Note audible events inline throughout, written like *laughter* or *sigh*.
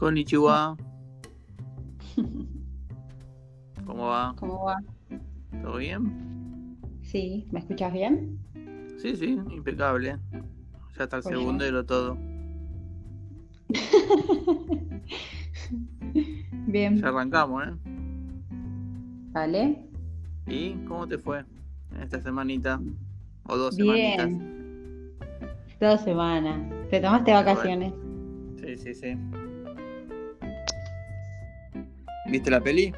Konnichiwa. *laughs* ¿Cómo va? ¿Cómo va? ¿Todo bien? Sí, ¿me escuchas bien? Sí, sí, impecable. Ya está el Por segundero todo. *laughs* bien, Ya arrancamos, ¿eh? vale. ¿Y cómo te fue en esta semanita? O dos semanitas. Bien. Dos semanas. ¿Te tomaste vacaciones? Sí, sí, sí. ¿Viste la peli?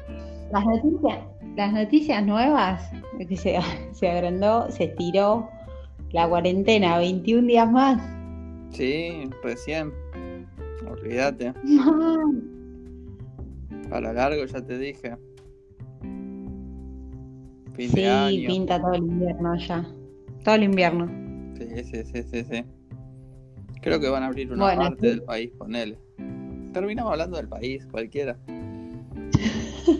Las noticias, las noticias nuevas, que se, *laughs* se agrandó, se estiró la cuarentena, 21 días más. Sí, recién. Olvídate. *laughs* Para largo ya te dije. Fin Sí, de año. pinta todo el invierno ya. Todo el invierno. Sí, sí, sí, sí, sí. Creo que van a abrir una Bueno, parte sí. del país, ponele. Terminamos hablando del país, cualquiera.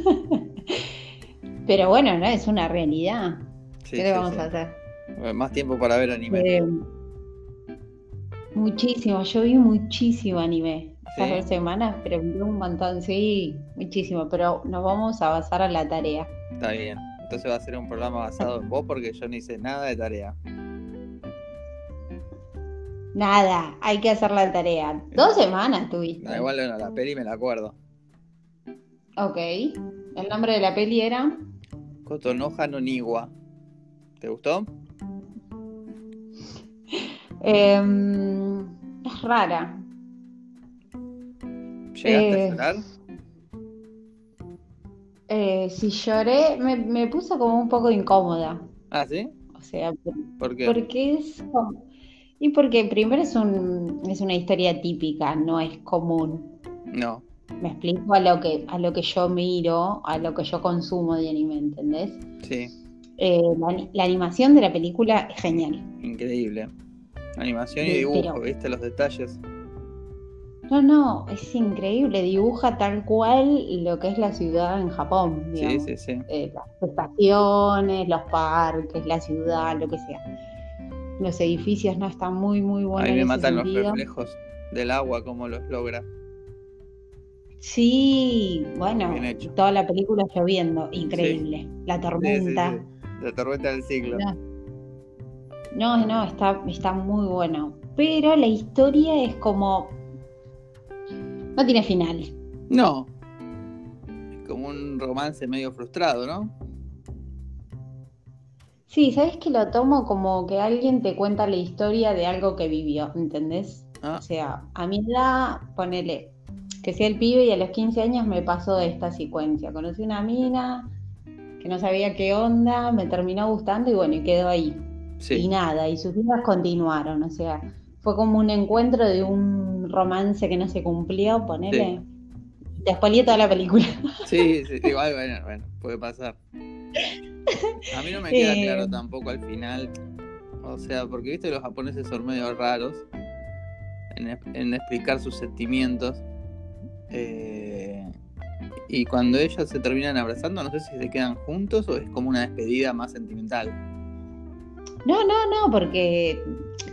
*laughs* Pero bueno, no es una realidad. Sí, ¿Qué le sí, vamos sí. a hacer? Eh, Más tiempo para ver anime. Eh, muchísimo, yo vi muchísimo anime estas dos semanas, pero vi un montón, sí, muchísimo, pero nos vamos a basar a la tarea. Está bien. Entonces va a ser un programa basado en vos porque yo no hice nada de tarea. Nada, hay que hacer la tarea. Dos semanas tuviste. Da igual, bueno, la peli me la acuerdo. Ok, el nombre de la peli era Kotonoha no Niwa. ¿Te gustó? em, es rara. ¿Llegaste Eh, a llorar? Eh, si lloré, me, me puso como un poco incómoda. Ah, ¿sí? O sea, ¿Por qué? Porque es como- Y porque primero es un, es una historia típica, no es común. No. Me explico a lo que, a lo que yo miro, a lo que yo consumo de anime, ¿entendés? Sí, Eh, la, ani- la animación de la película es genial. increíble. Animación y dibujo, pero- ¿viste los detalles? No, no, es increíble, dibuja tal cual lo que es la ciudad en Japón, Sí, digamos. sí, sí. Eh, las estaciones, los parques, la ciudad, lo que sea. Los edificios no están muy, muy A buenos mí en me matan los reflejos del agua, cómo los logra. Sí, bueno, toda la película lloviendo, increíble. La sí, tormenta. sí. La tormenta del siglo. No, no, no, está, está muy bueno. Pero la historia es como. No tiene final. No. Es como un romance medio frustrado, ¿no? Sí, ¿sabes que lo tomo como que alguien te cuenta la historia de algo que vivió, ¿entendés? Ah, O sea, a mi edad, ponele, que sea el pibe y a los 15 años me pasó esta secuencia. Conocí una mina que no sabía qué onda, me terminó gustando y bueno, y quedó ahí. Y sí. nada, y sus vidas continuaron, o sea, fue como un encuentro de un romance que no se cumplió, ponele. Te spoileé toda la película. Sí, sí, igual, bueno, bueno, puede pasar. A mí no me queda Eh. claro tampoco al final. O sea, porque viste los japoneses son medio raros en, en explicar sus sentimientos. Eh, y cuando ellas se terminan abrazando, no sé si se quedan juntos o es como una despedida más sentimental. No, no, no, porque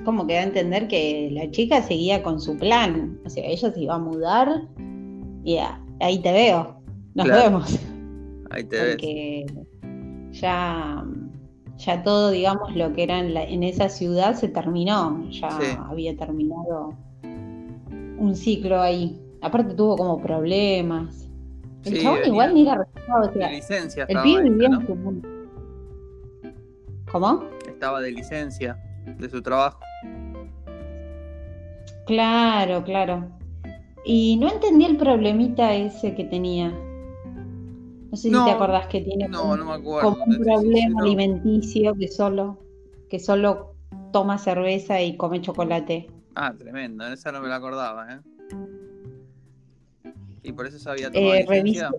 como que da a entender que la chica seguía con su plan. O sea, ella se iba a mudar y ahí te veo. Nos Claro. vemos. Ahí te ves. Porque ya, ya todo, digamos, lo que era en, la- en esa ciudad se terminó. Ya Sí. había terminado un ciclo ahí. Aparte tuvo como problemas. El Sí, chabón venía- igual ni era resultado, o De sea, licencia el pibe vivía ¿no? en su mundo. ¿Cómo? Estaba de licencia de su trabajo. Claro, claro. Y no entendí el problemita ese que tenía. No sé No, si te acordás que tiene No, como, no me acuerdo. como un problema alimenticio que solo, que solo toma cerveza y come chocolate. Ah, tremendo, esa no me la acordaba, ¿eh? Y por eso se había tomado Eh, licencia.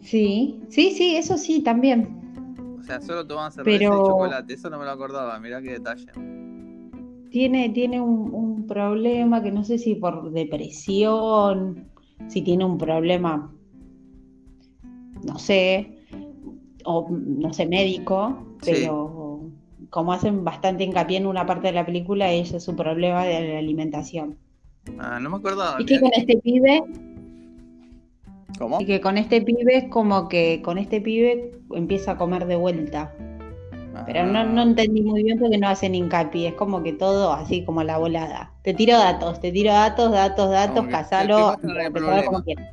Sí, sí, sí, eso sí, también. O sea, solo tomaba cerveza Pero- y chocolate, eso no me lo acordaba, mirá qué detalle. Tiene, tiene un, un problema que no sé si por depresión, si tiene un problema, no sé, o no sé, médico, Sí. pero como hacen bastante hincapié en una parte de la película, ese es su problema de la alimentación. Ah, no me acordaba. Y que con este pibe, ¿Cómo? y que con este pibe es como que con este pibe empieza a comer de vuelta. Pero no, no Ah, entendí muy bien porque no hacen hincapié, es como que todo así como la volada. Te tiro datos, te tiro datos, datos, datos, casalo, como quieras.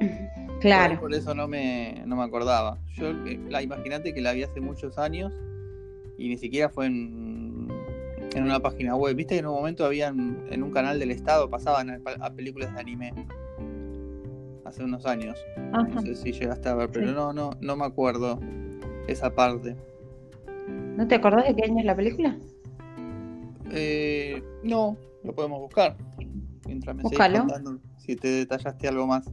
por- *clears throat* Claro. Por eso no me, no me acordaba. Yo, eh, la imagínate que la vi hace muchos años y ni siquiera fue en, en una página web. Viste que en un momento habían en un canal del Estado pasaban a, a películas de anime. Hace unos años. Ajá. No sé si llegaste a ver, pero Sí. no, no, no me acuerdo esa parte. ¿No te acordás de qué año es la película? Eh, no, lo podemos buscar. Mientras me contando si te detallaste algo más.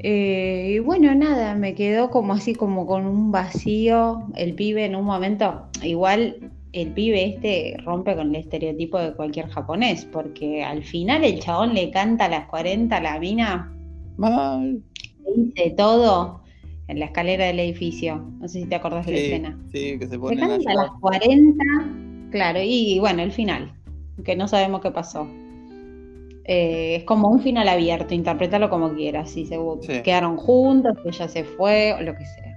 Eh, y bueno, nada, me quedó como así como con un vacío. El pibe en un momento, igual el pibe este rompe con el estereotipo de cualquier japonés, porque al final el chabón le canta a las 40 a la mina, Mal. le dice todo en la escalera del edificio. No sé si te acordás de la escena. sí, que se Le ponen a canta a las 40, claro, y bueno, el final, que no sabemos qué pasó. Eh, es como un final abierto, interprétalo como quieras, si se Sí. quedaron juntos, ella se fue, o lo que sea.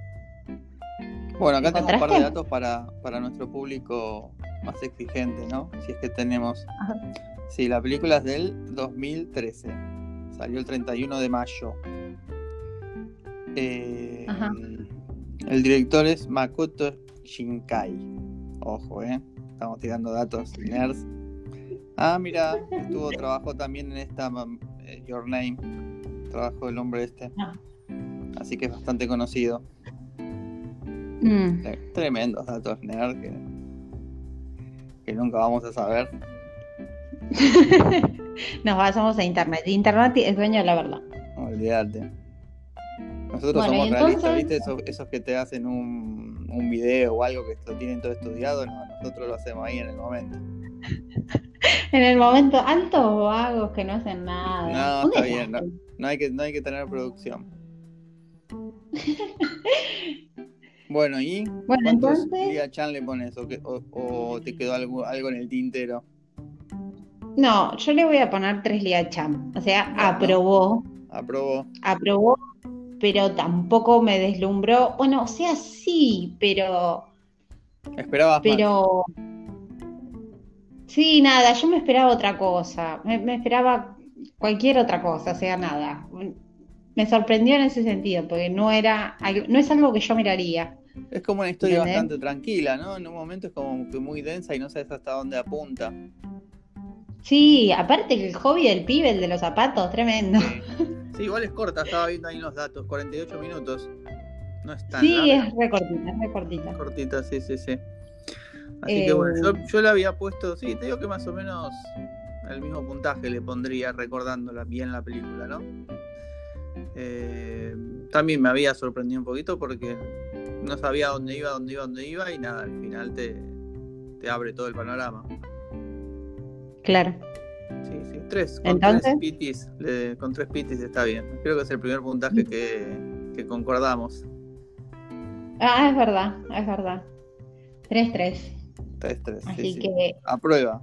Bueno, acá tengo un par de datos para, para nuestro público más exigente, ¿no? Si es que tenemos. Ajá. Sí, la película es del 2013. Salió el 31 de mayo. Eh, Ajá. el director es Makoto Shinkai. Ojo, ¿eh? Estamos tirando datos nerds. Ah, mira, estuvo, trabajó también en esta mm, eh, Your Name. Trabajó el hombre este. Ah. Así que es bastante conocido. Mm. Tre- Tremendos datos nerd que, que nunca vamos a saber. *laughs* Nos basamos a Internet. Internet es dueño de la verdad. Olvídate. Nosotros Bueno, somos realistas, ¿viste? Esos, esos que te hacen un, un video o algo que lo tienen todo estudiado, no, nosotros lo hacemos ahí en el momento. *laughs* En el momento, altos vagos que no hacen nada. No, está bien. No hay que, no hay que tener producción. *laughs* Bueno, ¿y Bueno, cuántos entonces, Lia Chan le pones? ¿O, que- o- o te quedó algo, algo en el tintero? no, yo le voy a poner tres Liacham. O sea, Bueno. aprobó, ¿Aprobó? aprobó, pero tampoco me deslumbró. Bueno, o sea, sí, pero, ¿Esperabas más? pero, sí, nada, yo me esperaba otra cosa. Me, me esperaba cualquier otra cosa, o sea, nada. Me sorprendió en ese sentido, porque no era, algo- no es algo que yo miraría. Es como una historia ¿Entendés? bastante tranquila, ¿no? En un momento es como que muy densa y no sabes hasta dónde apunta. Sí, aparte que el hobby del pibe, el de los zapatos, tremendo. Sí. Sí, igual es corta, estaba viendo ahí los datos, 48 minutos. No es tan Sí, larga, es recortita, es recortita. cortita, sí, sí, sí. Así que Eh, bueno, yo, yo le había puesto, sí, te digo que más o menos el mismo puntaje le pondría recordándola bien la película, ¿no? Eh, también me había sorprendido un poquito porque no sabía dónde iba, dónde iba, dónde iba y nada, al final te, te abre todo el panorama. Claro. Sí, sí, tres. Con Entonces. tres pitis, le- con tres pitis está bien. Creo que es el primer puntaje que, que concordamos. Ah, es verdad, es verdad. 3-3. Tres, tres. sí, Así sí. que Aprueba.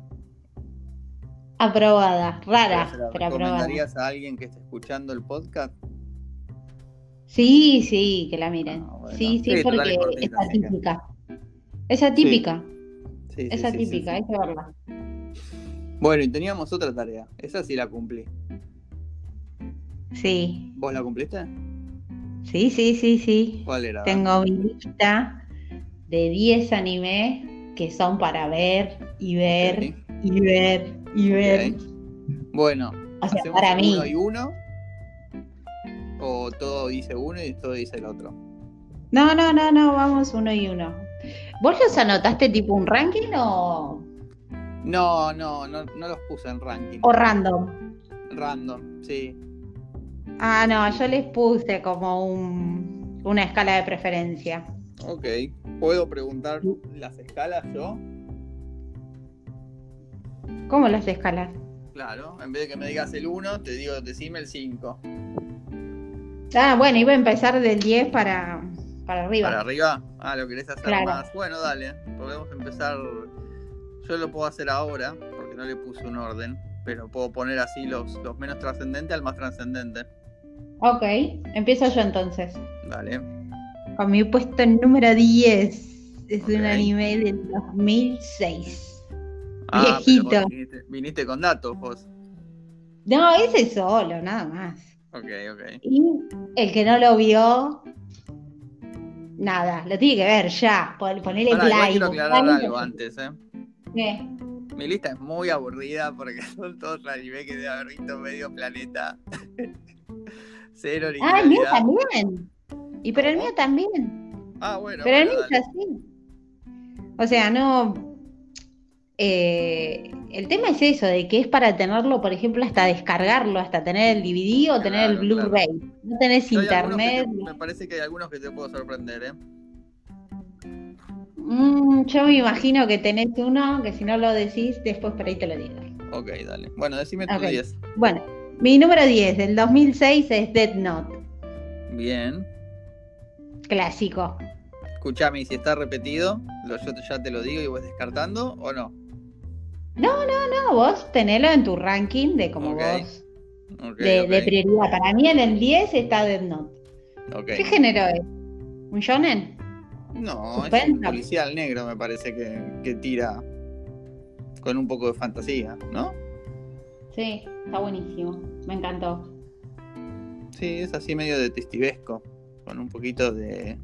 aprobada. Rara, ¿Se la pero aprobada. recomendarías a alguien que esté escuchando el podcast? Sí, sí, que la miren. Ah, bueno. Sí, sí, porque es que- atípica. Es atípica, Sí, sí, es atípica, de verdad. Bueno, y teníamos otra tarea. Esa sí la cumplí. Sí, ¿Vos la cumpliste? sí, sí, sí, sí. ¿Cuál era? Tengo mi lista de 10 animes que son para ver y ver y ver y ver. Bueno, O sea, ¿hacemos para mí. uno y uno? ¿O todo dice uno y todo dice el otro? No, no, no, no, vamos uno y uno. ¿Vos los anotaste tipo un ranking o, No, no, no, no los puse en ranking. o random? Random, sí. Ah, no, yo les puse como un, una escala de preferencia. Ok. ¿Puedo preguntar las escalas yo? ¿Cómo las escalas? Claro. En vez de que me digas el 1, te digo, decime el 5. Ah, bueno, iba a empezar del 10 para, para arriba. ¿Para arriba? Ah, lo querés hacer Claro. más. Bueno, dale. Podemos empezar. yo lo puedo hacer ahora, porque no le puse un orden, pero puedo poner así los, los menos trascendentes al más trascendente. Ok, empiezo yo entonces. Dale. Con mi puesto número 10. Es un anime del 2006. Ah, Viejito. viniste, viniste con datos vos. No, ese solo, nada más. Ok, ok. Y el que no lo vio, nada, lo tiene que ver ya. Pon- Ponele igual play. quiero aclarar algo antes, ¿eh? ¿Qué? Mi lista es muy aburrida porque *laughs* son todos anime que debe haber visto medio planeta. *laughs* Cero Ah, el mío también. Y pero el mío también. Ah, bueno. Pero el mío es así. O sea, no. Eh, el tema es eso, de que es para tenerlo, por ejemplo, hasta descargarlo, hasta tener el DVD o tener el claro. Blu-ray. No tenés Yo internet. te- me parece que hay algunos que te puedo sorprender, ¿eh? Mm, yo me imagino que tenés uno que si no lo decís, después por ahí te lo digo. Ok, dale. Bueno, decime tu Ok. 10. Bueno, mi número 10 del 2006 es Dead Note, Bien. clásico. Escuchame, y si está repetido, lo, yo ya te lo digo y vas descartando o no. No, no, no, vos tenelo en tu ranking de como vos, de, prioridad. Para mí en el 10 está Dead Note. ¿Qué género es? ¿Un shonen? No, es un policial negro, me parece que, que tira con un poco de fantasía, ¿no? Sí, está buenísimo. Me encantó. Sí, es así medio detectivesco, con un poquito de,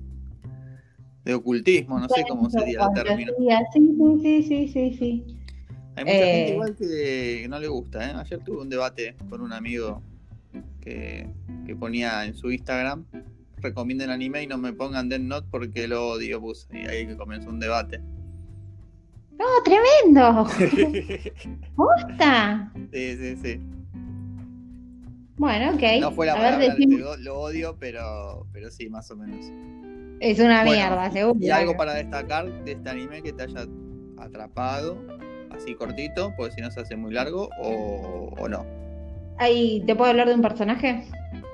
de ocultismo, no sé cómo sería el término. Sí, sí, sí, sí, sí. Hay mucha gente Eh. igual que no le gusta, ¿eh? Ayer tuve un debate con un amigo que, que ponía en su Instagram, recomienden anime y no me pongan Death Note porque lo odio, puse. Y ahí que comenzó un debate. ¡No, tremendo! *laughs* ¡Posta! Sí, sí, sí. Bueno, ok. No fue la A ver, palabra lo, lo odio, pero, pero sí, más o menos. Es una Bueno, mierda, seguro. ¿Y algo para destacar de este anime que te haya atrapado? Así cortito, porque si no se hace muy largo, o, o no. Ahí, ¿te puedo hablar de un personaje?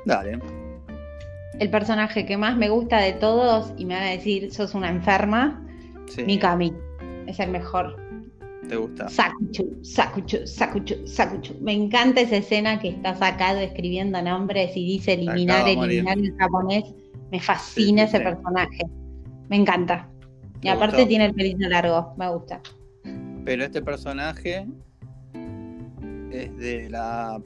Dale. El personaje que más me gusta de todos, y me van a decir, sos una enferma, Sí, Mikami. Es el mejor. te gusta. Sakuchu, Sakuchu, Sakuchu, Sakuchu. Me encanta esa escena que está sacado escribiendo nombres y dice eliminar, Acaba eliminar en japonés. Me fascina Sí, sí, ese personaje. Me encanta. Y Te aparte gustó. tiene el pelito largo, me gusta. Pero este personaje es de la,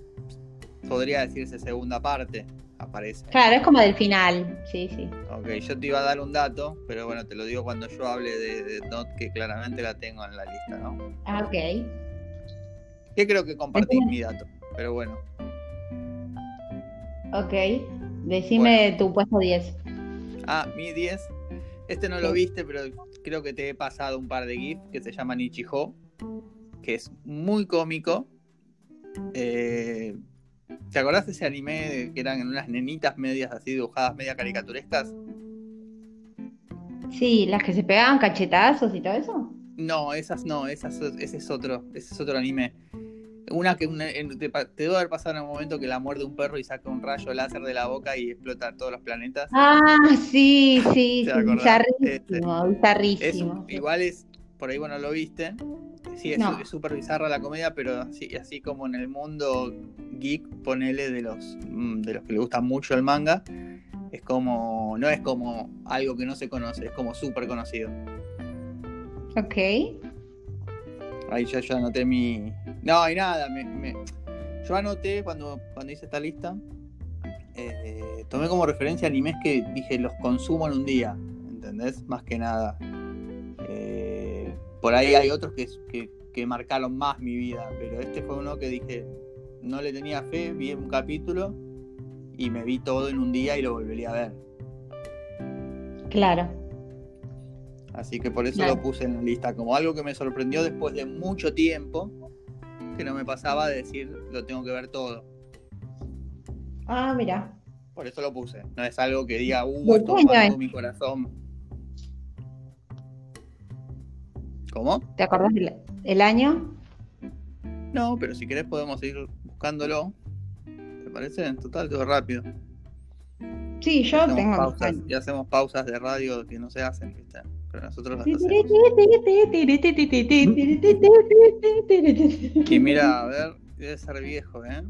podría decirse, segunda parte. Aparece. Claro, es como del final. Sí, sí. Ok, yo te iba a dar un dato, pero bueno, te lo digo cuando yo hable de, de que claramente la tengo en la lista, ¿no? Ah, ok. Que creo que compartís Entonces- mi dato, pero bueno. Ok. Decime tu puesto 10. Ah, mi 10. Este no lo viste, pero creo que te he pasado un par de GIFs que se llaman Ichiho, que es muy cómico. Eh, ¿Te acordás de ese anime de- que eran unas nenitas medias así dibujadas, media caricaturescas? Sí, las que se pegaban cachetazos y todo eso. No, esas no, esas, ese es otro, ese es otro anime. Una que una- te, te debe haber pasado en un momento que la muerde un perro y saca un rayo láser de la boca y explota todos los planetas. Ah, sí, sí, *laughs* bizarrísimo, Es bizarrísimo. un- igual es, por ahí bueno lo viste. Sí, es No. súper bizarra la comedia, pero así, así como en el mundo geek, ponele de los, mm, de los que le gusta mucho el manga, es como, no es como algo que no se conoce, es como súper conocido. Ok. Ahí ya yo anoté mi. No, y nada, me, me- yo anoté cuando, cuando hice esta lista. eh, tomé como referencia animes que dije los consumo en un día. ¿Entendés? Más que nada. Eh, por ahí hay otros que, que, que marcaron más mi vida. Pero este fue uno que dije. No le tenía fe, vi un capítulo y me vi todo en un día y lo volvería a ver. Claro. Así que por eso Claro. lo puse en la lista, como algo que me sorprendió después de mucho tiempo, que no me pasaba de decir lo tengo que ver todo. Ah, mira. Por eso lo puse. No es algo que diga, uh, ¿De esto es? mi corazón. ¿Cómo? ¿Te acordás del el año? No, pero si querés podemos ir buscándolo. ¿Te parece? En total, todo rápido. Sí, yo tengo pausas, y hacemos pausas de radio que no se hacen, ¿viste? Pero nosotros las hacemos. Y mira, a ver, debe ser viejo, ¿eh?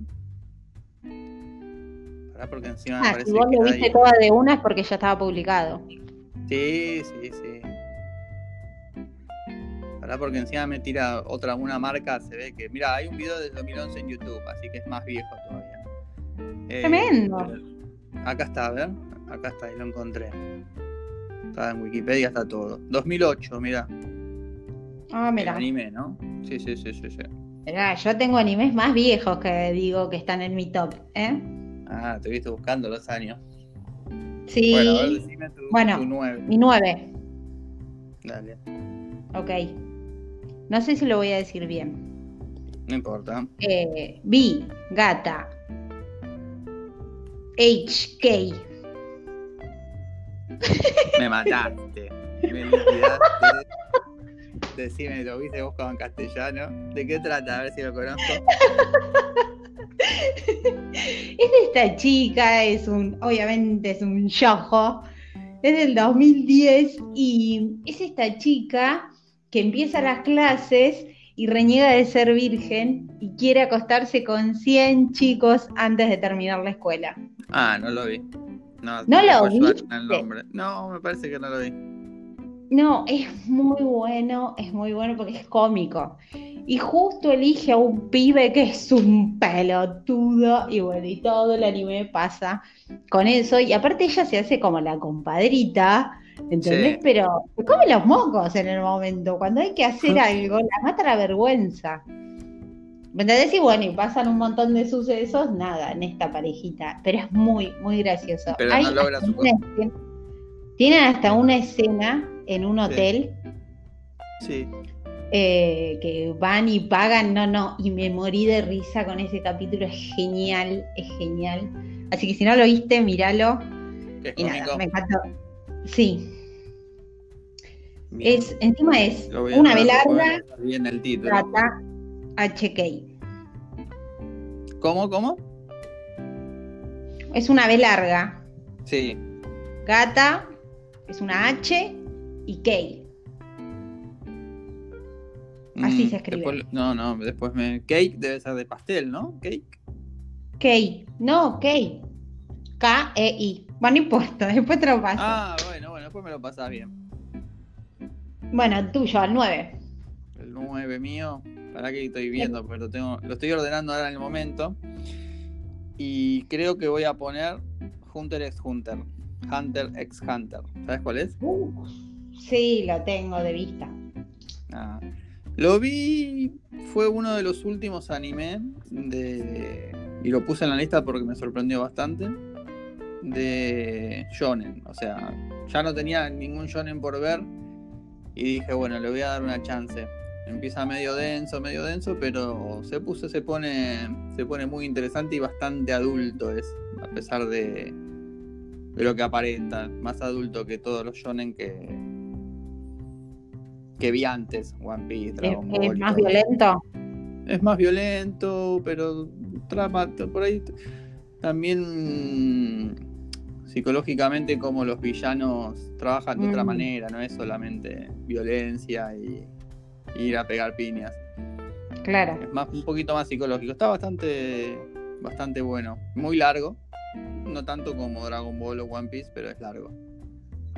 Pará porque encima me Ah, parece si vos que lo viste toda de una es porque ya estaba publicado. Sí, sí, sí. Pará porque encima me tira otra, una marca, se ve que. Mira, hay un video del 2011 en YouTube, así que es más viejo todavía. Eh, Tremendo. Acá está, a ver. Acá está, ahí lo encontré. Está en Wikipedia, está todo. 2008, mira. Ah, mira. anime, ¿no? Sí, sí, sí, sí, sí. Mirá, yo tengo animes más viejos que digo que están en mi top, ¿eh? Ah, te viste buscando los años. Sí, Bueno, a ver, decime tu, Bueno. tu 9. mi 9. Dale, Ok. No sé si lo voy a decir bien. no importa. Eh, B, gata. HK. Me mataste. Me liquidaste. Decime, ¿lo viste buscado en castellano? ¿De qué trata? A ver si lo conozco. Es esta chica, es un, obviamente es un yojo. Es del 2010 y es esta chica que empieza las clases y reniega de ser virgen y quiere acostarse con 100 chicos antes de terminar la escuela. Ah, no lo vi. No, ¿No me lo nombre. No, me parece que no lo vi. No, es muy bueno, es muy bueno porque es cómico. Y justo elige a un pibe que es un pelotudo y bueno, y todo el anime pasa con eso. Y aparte ella se hace como la compadrita, ¿entendés? Sí. Pero se come los mocos en el momento. Cuando hay que hacer algo, la mata la vergüenza. ¿Me entendés? Y bueno, y pasan un montón de sucesos, nada, en esta parejita. Pero es muy, muy gracioso. Pero Hay no logra su escena- Tienen hasta una escena en un hotel Sí. eh, que van y pagan, no, no, y me morí de risa con ese capítulo, es genial, es genial. Así que si no lo viste, míralo. ¿Qué es Y nada, me encantó. Sí, Bien. es, encima es una anotar B porque larga, voy a anotar bien el título. gata, HK. ¿Cómo, cómo? Es una B larga, Sí. gata, es una H y K. Así se escribe. Mm, después- no, no, después me. Cake debe ser de pastel, ¿no? Cake. K, no, K. K-E-I. Bueno, no importa, *laughs* después te lo paso. Ah, bueno, bueno, después me lo pasás bien. Bueno, tuyo, al 9. El 9 mío. Para que estoy viendo, lo tengo. Lo estoy ordenando ahora en el momento. Y creo que voy a poner Hunter x Hunter. Hunter x Hunter. ¿Sabes cuál es? Sí, lo tengo de vista. Ah, Lo vi, fue uno de los últimos anime de y lo puse en la lista porque me sorprendió bastante de shonen, o sea, ya no tenía ningún shonen por ver y dije, bueno, le voy a dar una chance. Empieza medio denso, medio denso, pero se puso, se pone, se pone muy interesante y bastante adulto es, a pesar de, de lo que aparenta, más adulto que todos los shonen que que vi antes, One Piece, ¿Es, Dragon es Ball. y más violento? Es más violento, pero trama t- por ahí también psicológicamente como los villanos trabajan de otra Mm. manera, no es solamente violencia y ir a pegar piñas. Claro. Es más un poquito más psicológico. Está bastante bastante bueno, muy largo, no tanto como Dragon Ball o One Piece, pero es largo.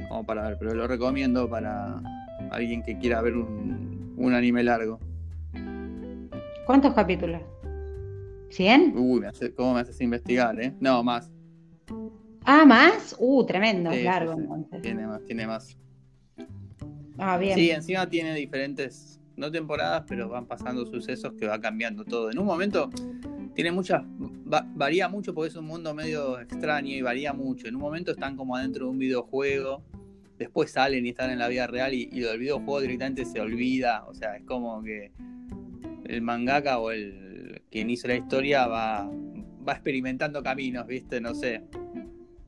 Como para ver, pero lo recomiendo para alguien que quiera ver un, un anime largo. ¿Cuántos capítulos? ¿100? Uy, me hace- ¿cómo me haces investigar, eh? No, más. Ah, más. Uh, tremendo, Sí, sí, largo sí. entonces. Tiene más, tiene más. Ah, bien. Sí, encima tiene diferentes, no temporadas, pero van pasando sucesos que va cambiando todo. En un momento tiene muchas, va- varía mucho porque es un mundo medio extraño y varía mucho. En un momento están como adentro de un videojuego, después salen y están en la vida real y, y lo del videojuego directamente se olvida. O sea, es como que el mangaka o el quien hizo la historia va, va experimentando caminos, ¿viste? No sé.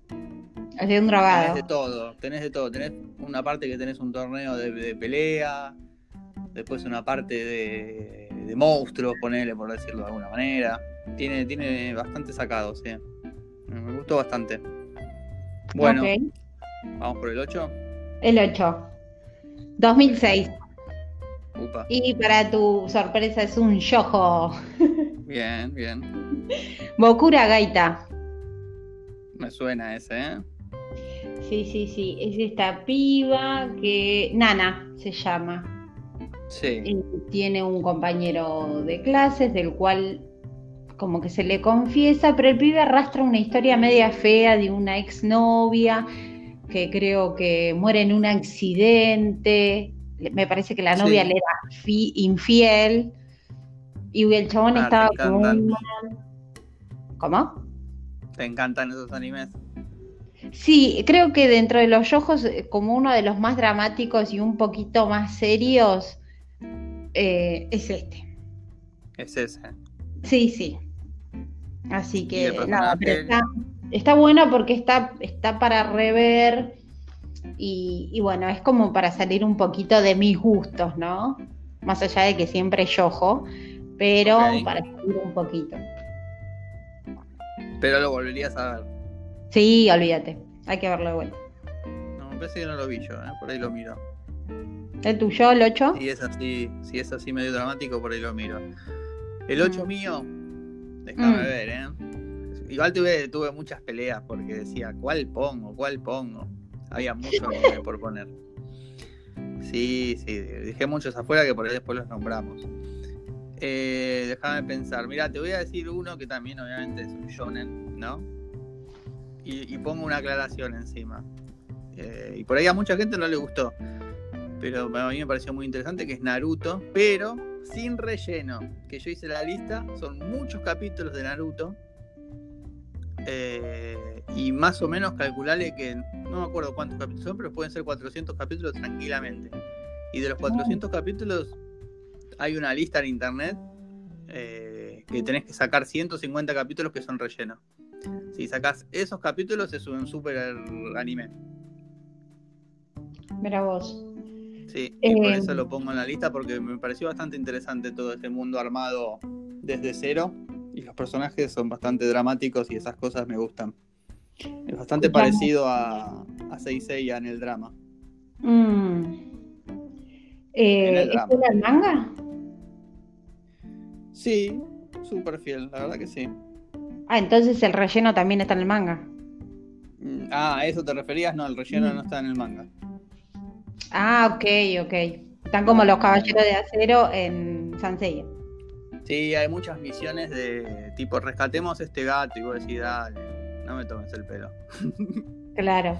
De un Tenés drogado. de todo, tenés de todo. Tenés una parte que tenés un torneo de, de pelea, después una parte de, de monstruos, ponele por decirlo de alguna manera. Tiene, tiene bastante sacado, sí. Me gustó bastante. Bueno, Ok. vamos por el 8. El 8. 2006. Upa. Y para tu sorpresa es un yojo. *laughs* Bien, bien. Bokura Gaita. Me suena ese, ¿eh? Sí, sí, sí. Es esta piba que. Nana se llama. Sí. Y tiene un compañero de clases del cual como que se le confiesa, pero el pibe arrastra una historia media fea de una exnovia que creo que muere en un accidente. Me parece que la novia Sí. le era fi- infiel y el chabón Ah, estaba como un. ¿Cómo? ¿Te encantan esos animes? Sí, creo que dentro de los ojos, como uno de los más dramáticos y un poquito más serios, eh, es este. Es ese. Sí, sí. Así ¿Y que nada, pero está, está buena porque está, está para rever y, y bueno, es como para salir un poquito de mis gustos, ¿no? Más allá de que siempre yojo, pero para salir un poquito. Pero lo volverías a ver. Sí, olvídate, hay que verlo de vuelta. No, me parece que no lo vi yo, ¿eh? Por ahí lo miro. ¿El tuyo, el 8? Si es así, si es así medio dramático, por ahí lo miro. El 8 Mm. mío, déjame Mm. ver, ¿eh? Igual tuve, tuve muchas peleas porque decía, ¿cuál pongo? ¿Cuál pongo? Había mucho por poner. Sí, sí, dejé muchos afuera que por ahí después los nombramos. Eh, déjame pensar, mira, te voy a decir uno que también obviamente es un shonen, ¿no? Y, y pongo una aclaración encima. Eh, y por ahí a mucha gente no le gustó pero a mí me pareció muy interesante, que es Naruto, pero sin relleno. Que yo hice la lista, son muchos capítulos de Naruto. eh, y más o menos calcularle que, no me acuerdo cuántos capítulos son, pero pueden ser 400 capítulos tranquilamente. Y de los 400 capítulos hay una lista en internet eh, que tenés que sacar 150 capítulos que son relleno. Si sacás esos capítulos es un super anime. Mira vos. Sí, y por Eh, eso lo pongo en la lista porque me pareció bastante interesante todo este mundo armado desde cero y los personajes son bastante dramáticos y esas cosas me gustan. Es bastante parecido a, a Seiya en el drama. Mm. Eh, En el ¿es drama. al manga? Sí, súper fiel, la verdad que sí. Ah, entonces el relleno también está en el manga. Mm, Ah, ¿a eso te referías? No, el relleno Mm. no está en el manga. Ah, ok, ok. Están como los caballeros de acero en Sanseiya. Sí, hay muchas misiones de tipo, rescatemos este gato y vos decís, dale, no me tomes el pelo. *laughs* Claro,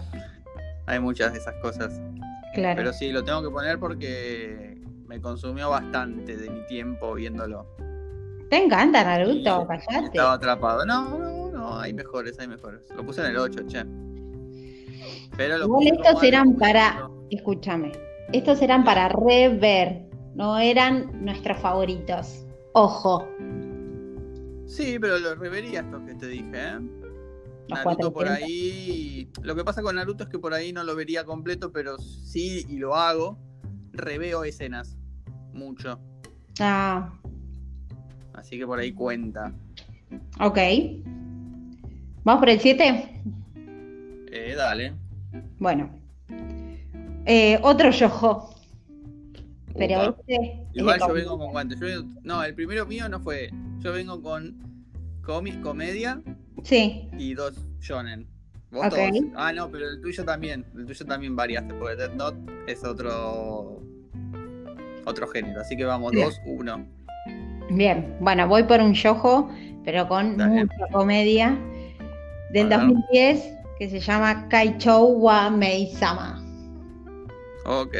Hay muchas de esas cosas. claro. Pero sí, lo tengo que poner porque me consumió bastante de mi tiempo viéndolo. Te encanta Naruto, callate. Estaba atrapado. No, no, no, hay mejores, hay mejores. Lo puse en el 8, che. Pero lo Igual puse estos eran para. Escúchame, estos eran para rever, no eran nuestros favoritos. Ojo, Sí, pero lo revería estos que te dije, ¿eh? los Naruto por 400. ahí. Lo que pasa con Naruto es que por ahí no lo vería completo, pero sí, y lo hago. Reveo escenas. Mucho. Ah, Así que por ahí cuenta. ok. ¿Vamos por el 7? Eh, dale. Bueno. Eh, otro yojo. Pero Upa. este es Igual yo vengo con guantes. Yo vengo- No, el primero mío no fue. Yo vengo con cómic, comedia Sí, y dos shonen. Vos Ok. todos. Ah, no, pero el tuyo también. El tuyo también variaste, porque Death Note es otro. Otro género. Así que vamos, Bien. dos, uno. bien. Bueno, voy por un yojo, pero con Dale. mucha comedia. Del A ver. 2010, que se llama Kaichou wa Mei-sama. Ok.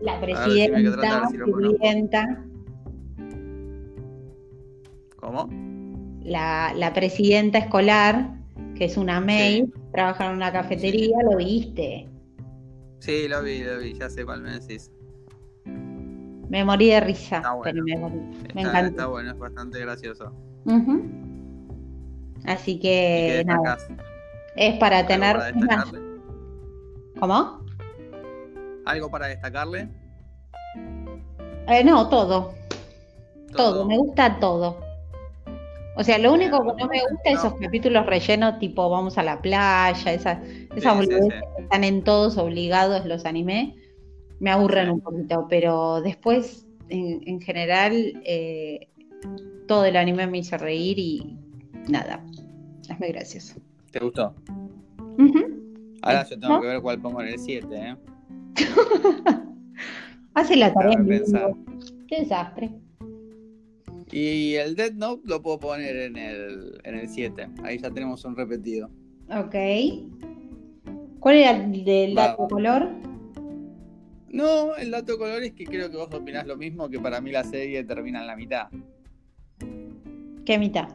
La presidenta, si lo conozco. sirvienta, ¿Cómo? la, la presidenta escolar, que es una maid, Sí. trabaja en una cafetería, lo viste. Sí, lo vi, lo vi. Ya sé cuál me decís. Me morí de risa, Está bueno. pero me morí. Me Está, encantó. está bueno, es bastante gracioso. Ujú. Así ¿Y que nada, es para ¿Algo tener. para? ¿Cómo? ¿Algo para destacarle? Eh, no, todo, todo, me gusta todo. O sea, lo único que no me gusta es esos capítulos rellenos, tipo vamos a la playa, esas, esas boludeces que están en todos obligados los animes, me aburren un poquito, pero después, en, general, eh, todo el anime me hizo reír y nada, es muy gracioso. ¿Te gustó? Ahora yo tengo que ver cuál pongo en el 7, ¿eh? Hace la tarea. Qué desastre. Y el Dead Note lo puedo poner en el, en el 7. Ahí ya tenemos un repetido. Ok. ¿Cuál era el del dato color? No, el dato color es que creo que vos opinás lo mismo, que para mí la serie termina en la mitad. ¿Qué mitad?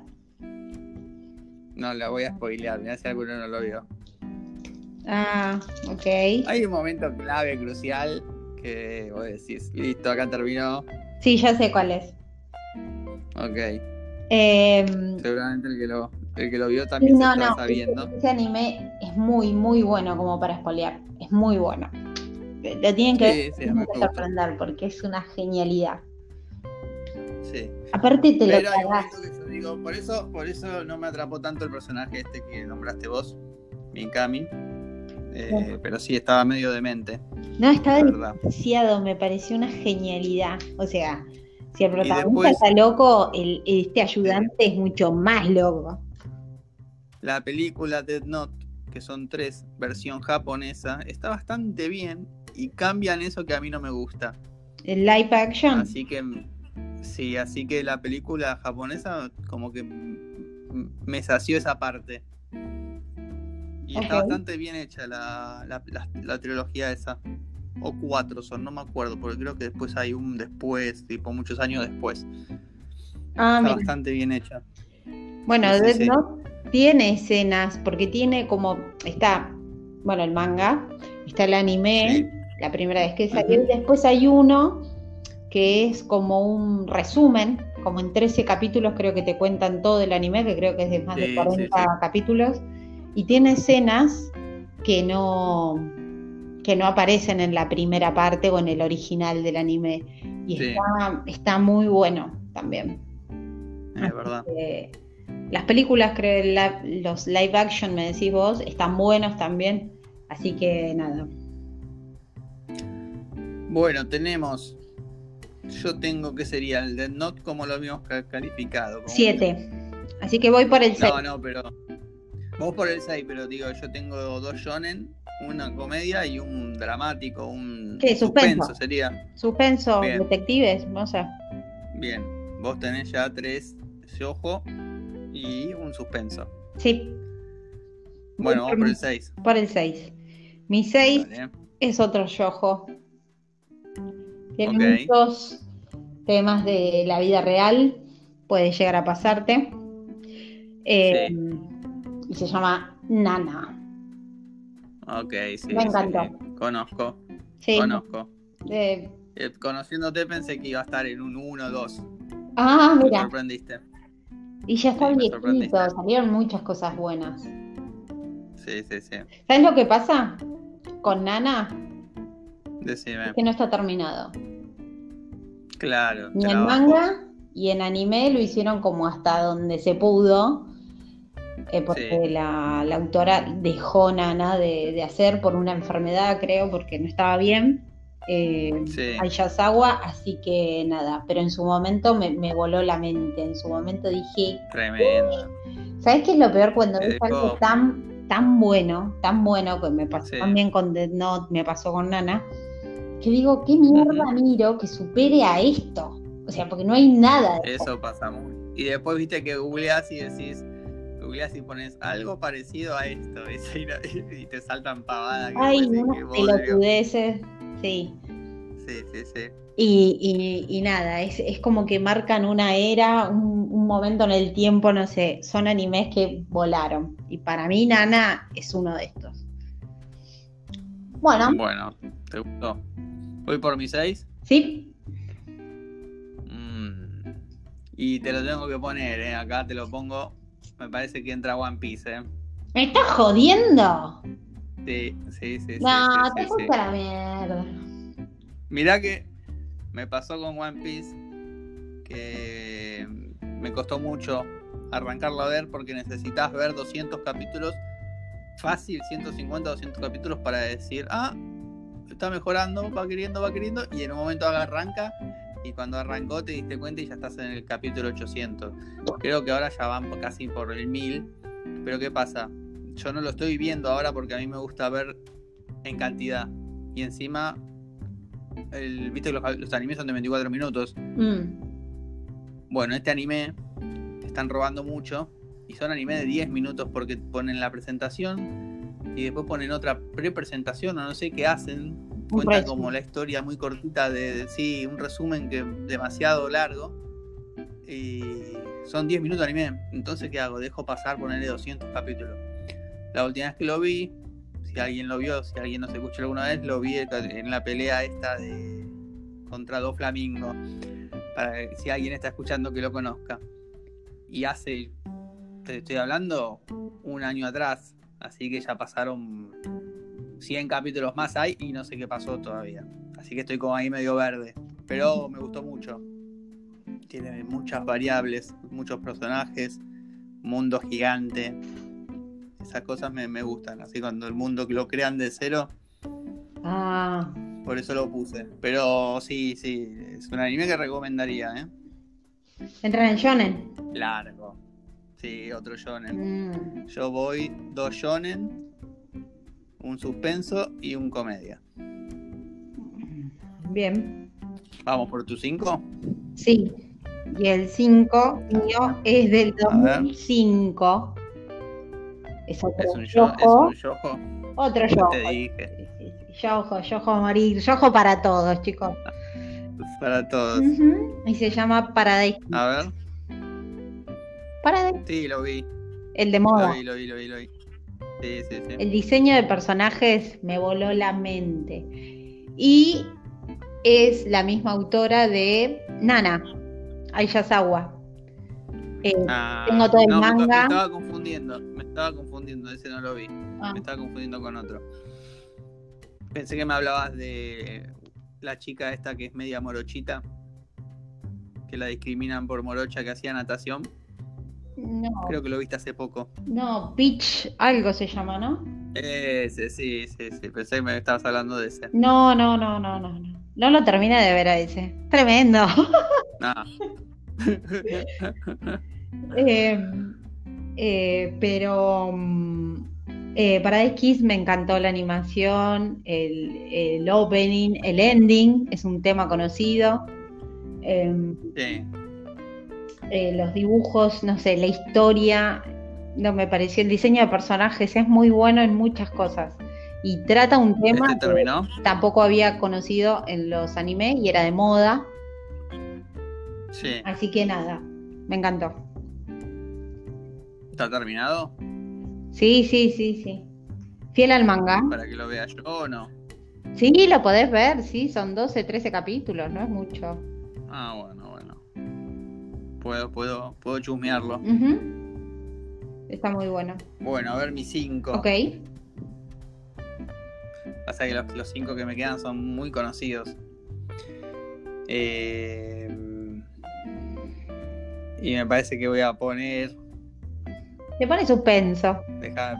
No, la voy a spoilear, mira si alguno no lo vio. Ah, ok. Hay un momento clave, crucial, que vos decís, listo, acá terminó. Sí, ya sé cuál es. Ok. Em, Seguramente el que lo, el que lo vio también se está sabiendo. Ese, anime es muy, muy bueno como para espolear. Es muy bueno. Lo tienen que, sí, sorprender porque es una genialidad. Sí. Aparte te Pero lo hay que yo digo, por eso, por eso no me atrapó tanto el personaje este que nombraste vos, Minkami. Eh, pero sí, estaba medio demente. No, estaba demasiado, me pareció una genialidad. O sea, si el protagonista está loco, el, este ayudante es mucho más loco. La película Dead Note, que son tres, versión japonesa, está bastante bien y cambian eso que a mí no me gusta. El live action. Así que sí, así que la película japonesa como que me sació esa parte. Y está bastante bien hecha la, la, la trilogía esa. O cuatro son, no me acuerdo, porque creo que después hay un después, tipo muchos años después. Ah, Está bastante bien hecha. Bueno, no tiene escenas, porque tiene como, está, bueno, el manga, está el anime, la primera vez que salió, y después hay uno que es como un resumen, como en 13 capítulos creo que te cuentan todo el anime, que creo que es de más de 40 capítulos, y tiene escenas que no, que no aparecen en la primera parte o en el original del anime. Y está, muy bueno también. Es verdad. las películas, creo, los live action, me decís vos, están buenos también. Así que nada. Bueno, tenemos. Yo tengo que sería el Dead Note como lo habíamos calificado. Siete. Así que voy por el 6. No, no, pero. Vos por el 6, pero digo, yo tengo dos shonen una comedia y un dramático, un ¿Qué? Suspenso. sería. Suspenso, detectives, no sé. Bien, vos tenés ya tres ojo y un suspenso. Sí. Bueno, vamos por el 6. Por el 6. Mi 6 es otro yojo. Tiene muchos temas de la vida real. Puede llegar a pasarte. Eh, y se llama Nana. Ok, sí. Me encantó. Conozco. Sí. Conozco. Eh, conociéndote pensé que iba a estar en un 1 o 2. Ah, mira. Me sorprendiste. Y ya está viejito, salieron muchas cosas buenas. Sí, sí, sí. ¿Sabes lo que pasa con Nana? Decime. que no está terminado. Claro. Ni en manga y en anime lo hicieron como hasta donde se pudo. Eh, porque la, autora dejó Nana de, hacer por una enfermedad, creo, porque no estaba bien. Eh, sí. así que nada, pero en su momento me, voló la mente, en su momento dije... Tremendo. ¿Sabes qué es lo peor cuando ves algo tan, tan bueno, tan bueno, que me pasó también con Dead Note, me pasó con Nana, que digo, ¿qué mierda miro que supere a esto? O sea, porque no hay nada. De eso pasa muy. Y después viste que googleás y decís, googleas y pones algo parecido a esto *laughs* y, te saltan pavadas. Ay, unas pelotudeces, sí. Sí, sí, sí. Y, y, nada, es, es, como que marcan una era, un, un, momento en el tiempo, no sé, son animes que volaron. Y para mí Nana es uno de estos. Bueno. Bueno, ¿te gustó? ¿Voy por mi 6? Sí. Mm. Y te lo tengo que poner, ¿eh? acá te lo pongo me parece que entra One Piece, ¿eh? ¿Me estás jodiendo? Sí, sí, sí. No, te gusta la mierda. Mirá que me pasó con One Piece que me costó mucho arrancarlo a ver porque necesitas ver 200 capítulos, fácil, 150, 200 capítulos para decir, ah, está mejorando, va queriendo, va queriendo, y en un momento arranca y cuando arrancó te diste cuenta y ya estás en el capítulo 800. Creo que ahora ya van casi por el 1000, pero ¿qué pasa? Yo no lo estoy viendo ahora porque a mí me gusta ver en cantidad. Y encima, el, viste que los, animes son de 24 minutos. Mm. Bueno, este anime están robando mucho y son animes de 10 minutos porque ponen la presentación y después ponen otra pre-presentación o no sé qué hacen cuenta como la historia muy cortita de, sí, un resumen que demasiado largo. Y son 10 minutos de anime. Entonces, ¿qué hago? Dejo pasar, ponerle 200 capítulos. La última vez que lo vi, si alguien lo vio, si alguien no se escuchó alguna vez, lo vi en la pelea esta de contra dos flamingos. Para si alguien está escuchando que lo conozca. Y hace, te estoy hablando, un año atrás. Así que ya pasaron 100 capítulos más hay y no sé qué pasó todavía. Así que estoy como ahí medio verde. Pero me gustó mucho. Tiene muchas variables, muchos personajes, mundo gigante. Esas cosas me, gustan. Así cuando el mundo lo crean de cero. Ah. Por eso lo puse. Pero sí, sí. Es un anime que recomendaría, ¿eh? Entra en Shonen. Largo. Sí, otro Shonen. Mm. Yo voy dos Shonen un suspenso y un comedia. Bien. ¿Vamos por tu 5? Sí. Y el 5 mío es del 2005. Es otro ¿Es un, yojo. ¿Es Otro yojo. Te dije. Yojo, yojo a morir. Yojo para todos, chicos. Para todos. Y se llama Paradise. A ver. Paradise. Sí, lo vi. El de moda. Lo vi, lo vi, lo vi, lo vi. El diseño de personajes me voló la mente. Y es la misma autora de Nana, Ayasawa. Eh, ah, tengo todo el manga. Me, estaba confundiendo, me estaba confundiendo, ese no lo vi. Ah. Me estaba confundiendo con otro. Pensé que me hablabas de la chica esta que es media morochita, que la discriminan por morocha que hacía natación. No. Creo que lo viste hace poco. No, Peach, algo se llama, ¿no? Ese, sí, sí, sí. Pensé que me estabas hablando de ese. No, no, no, no, no. No, no lo terminé de ver a ese. Tremendo. *laughs* No. *laughs* eh, eh, pero mm, eh, para X me encantó la animación, el, el, opening, el ending, es un tema conocido. Em, sí. Eh, los dibujos, no sé, la historia, no me pareció, el diseño de personajes es muy bueno en muchas cosas. Y trata un tema ¿Este que tampoco había conocido en los animes y era de moda. Sí. Así que nada, me encantó. ¿Está terminado? Sí, sí, sí, sí. Fiel al manga. ¿Para que lo vea yo o no? Sí, lo podés ver, sí, son 12, 13 capítulos, no es mucho. Ah, bueno puedo, puedo, puedo chusmearlo. Está muy bueno. Bueno, a ver mis cinco. Ok. Pasa que los, cinco que me quedan son muy conocidos. Eh, y me parece que voy a poner. Te pone suspenso. Dejar.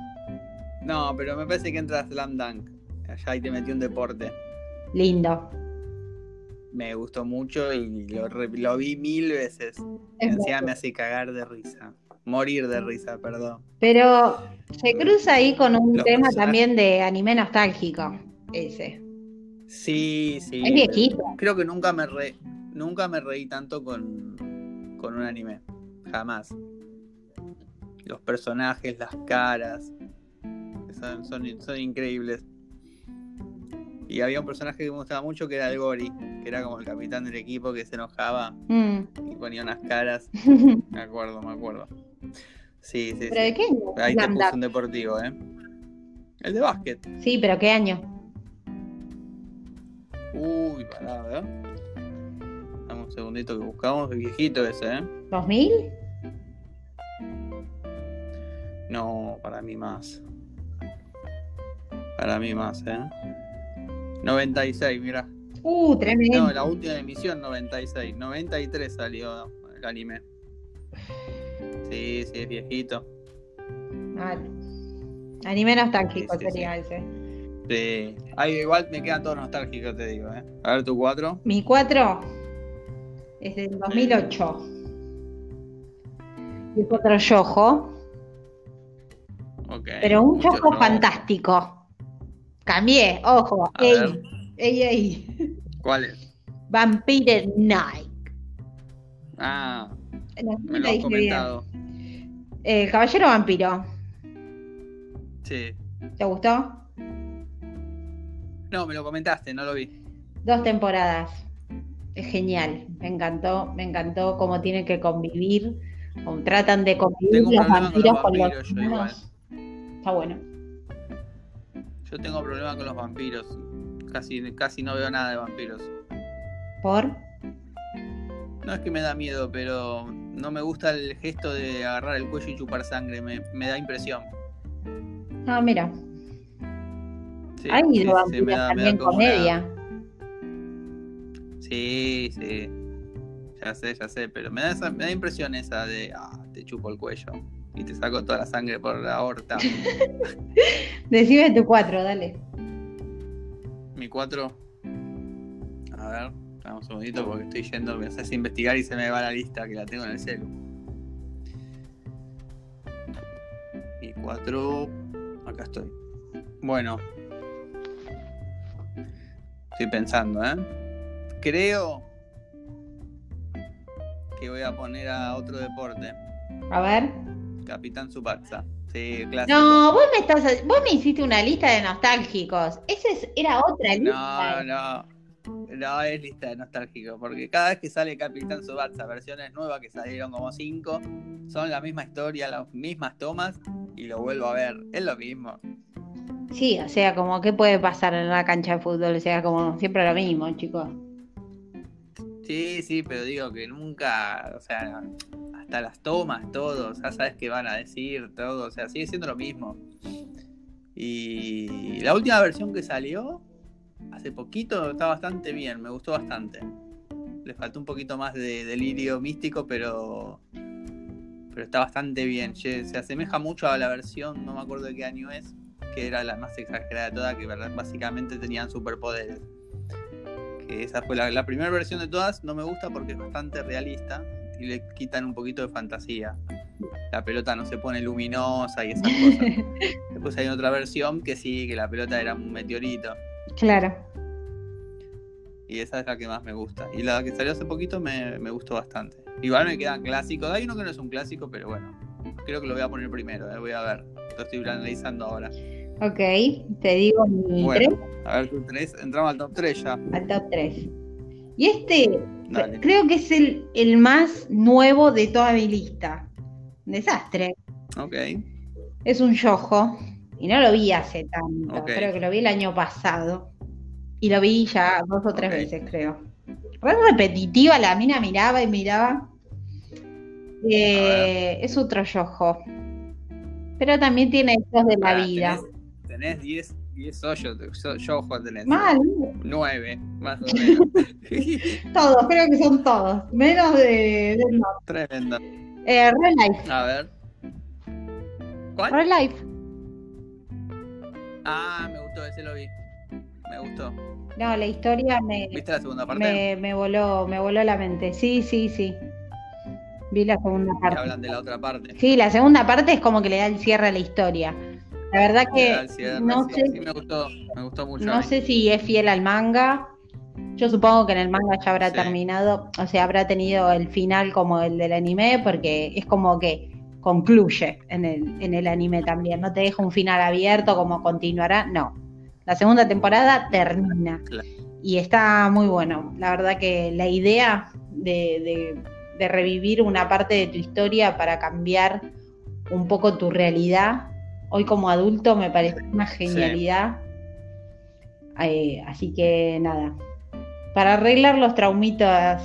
No, pero me parece que entra Slam Dunk. Allá ahí te metí un deporte. Lindo me gustó mucho y lo, vi mil veces. Encima me hace cagar de risa. Morir de risa, perdón. Pero se cruza ahí con un tema también de anime nostálgico, ese. Sí, sí. Es viejito. Creo que nunca me re, nunca me reí tanto con, con un anime. Jamás. Los personajes, las caras. Son, son, son increíbles. Y había un personaje que me gustaba mucho que era el Gori, que era como el capitán del equipo que se enojaba mm. y ponía unas caras. *laughs* me acuerdo, me acuerdo. Sí, sí. ¿Pero de qué año? Ahí te puse un deportivo, ¿eh? El de básquet. Sí, pero ¿qué año? Uy, pará, ¿verdad? Dame un segundito que buscamos. El viejito ese, ¿eh? ¿2000? No, para mí más. Para mí más, ¿eh? 96, mira. Uh, tremendo. No, la última emisión 96. 93 salió el anime. Sí, sí, es viejito. Vale. Anime nostálgico Sí, sí, sería ese. Sí. Ay, igual me quedan todos nostálgicos, te digo, ¿eh? A ver, tu 4. Mi 4 es del 2008. Y es otro yojo, Ok. pero un yojo no. fantástico. Cambié, ojo. A Ey, ey, ey. ¿Cuál es? Vampire Night. Ah, me lo has comentado. El Caballero Vampiro. Sí. ¿Te gustó? No, me lo comentaste, no lo vi. Dos temporadas. Es genial. Me encantó, me encantó cómo tienen que convivir. Cómo tratan de convivir los con vampiros los con los vampiros, yo humanos. Está bueno. Yo tengo problema con los vampiros. Casi, casi no veo nada de vampiros. ¿Por? No es que me da miedo, pero no me gusta el gesto de agarrar el cuello y chupar sangre. Me, me da impresión. Ah, mira. Sí, Hay sí, vampiros me da- me da también una- comedia. Sí, sí. Ya sé, ya sé, pero me da, esa, me da impresión esa de, ah, te chupo el cuello y te saco toda la sangre por la aorta. *laughs* Decime tu cuatro, dale. Mi 4. A ver, dame un segundito porque estoy yendo, me haces investigar y se me va la lista que la tengo en el celu. Mi 4. Acá estoy. Bueno. Estoy pensando, ¿eh? Creo que voy a poner a otro deporte. A ver. Capitán Subasa. Sí, clásico. No, vos me estás, vos me hiciste una lista de nostálgicos. Esa es- era otra No, lista. no. No es lista de nostálgico, porque cada vez que sale Capitán Subasa, versiones nuevas que salieron como cinco, son la misma historia, las mismas tomas, y lo vuelvo a ver. Es lo mismo. Sí, o sea, como qué puede pasar en una cancha de fútbol, o sea, como siempre lo mismo, chicos. Sí, sí, pero digo que nunca, o sea, las tomas, todo, ya sabes qué van a decir, todo, o sea, sigue siendo lo mismo. Y la última versión que salió, hace poquito, está bastante bien, me gustó bastante. Le faltó un poquito más de delirio místico, pero pero está bastante bien. Se asemeja mucho a la versión, no me acuerdo de qué año es, que era la más exagerada de todas, que básicamente tenían superpoderes. Que esa fue la, la primera versión de todas, no me gusta porque es bastante realista y le quitan un poquito de fantasía. La pelota no se pone luminosa y esas cosas. *laughs* Después hay otra versión que sí, que la pelota era un meteorito. Claro. Y esa es la que más me gusta. Y la que salió hace poquito me, me gustó bastante. Igual me quedan clásicos. Hay uno que no es un clásico, pero bueno. Creo que lo voy a poner primero. eh, Voy a ver. Lo estoy analizando ahora. Ok, te digo mi Bueno, tres a ver tu 3. Entramos al top 3 ya. al top 3. Y este Dale. creo que es el, el más nuevo de toda mi lista. Un desastre. Ok. Es un yojo. Y no lo vi hace tanto. Creo que lo vi el año pasado. Y lo vi ya dos o tres veces, creo. Re repetitiva, la mina miraba y miraba. Eh, es otro yojo. Pero también tiene hechos de la vida. Tenés tenés 10 10 hoyos. Yo, yo tenés. Mal, 9, más o *laughs* menos. *laughs* todos, creo que son todos. Menos de, de no. Tremendo. Eh, Real Life. A ver. ¿Cuál? Real Life. Ah, me gustó, ese lo vi. Me gustó. No, la historia me, ¿Viste la segunda parte? me, me voló, me voló la mente. Sí, sí, sí. Vi la segunda parte. hablan de la otra parte. Sí, la segunda parte es como que le da el cierre a la historia. La verdad que no sí, sé, sí, me gustó, me gustó mucho. no sé si es fiel al manga. Yo supongo que en el manga ya habrá Sí. terminado, o sea, habrá tenido el final como el del anime, porque es como que concluye en el, en el anime también. No te deja un final abierto como continuará, no. La segunda temporada termina. Claro. Y está muy bueno. La verdad que la idea de, de- de revivir una parte de tu historia para cambiar un poco tu realidad, hoy como adulto me parece una genialidad. Eh, así que nada, para arreglar los traumitas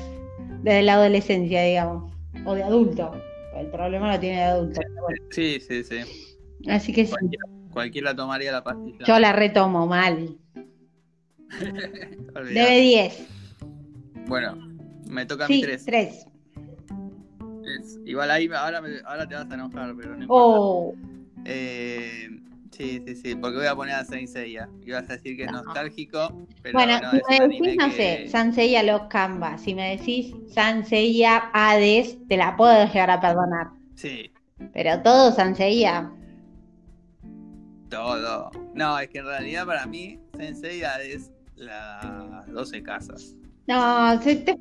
de la adolescencia, digamos, o de adulto. El problema lo tiene de adulto. bueno. Sí, sí, sí. Así que sí, Cualquiera, tomaría la pastilla. yo la retomo mal. *laughs* Debe 10. Bueno, me toca mi Sí, 3. 3. es- igual ahí ahora, me- ahora te vas a enojar, pero no importa. Oh, Eh, sí, sí, sí, porque voy a poner a Saint Seiya. Y vas a decir que es No. nostálgico, pero bueno, no, si es me decís, no que- sé, Sanseiya los Canva, si me decís Sanseiya Hades, te la puedo llegar a perdonar. Sí, Pero todo Sanseiya, todo. No, es que en realidad para mí Saint Seiya es las 12 casas. no, se te.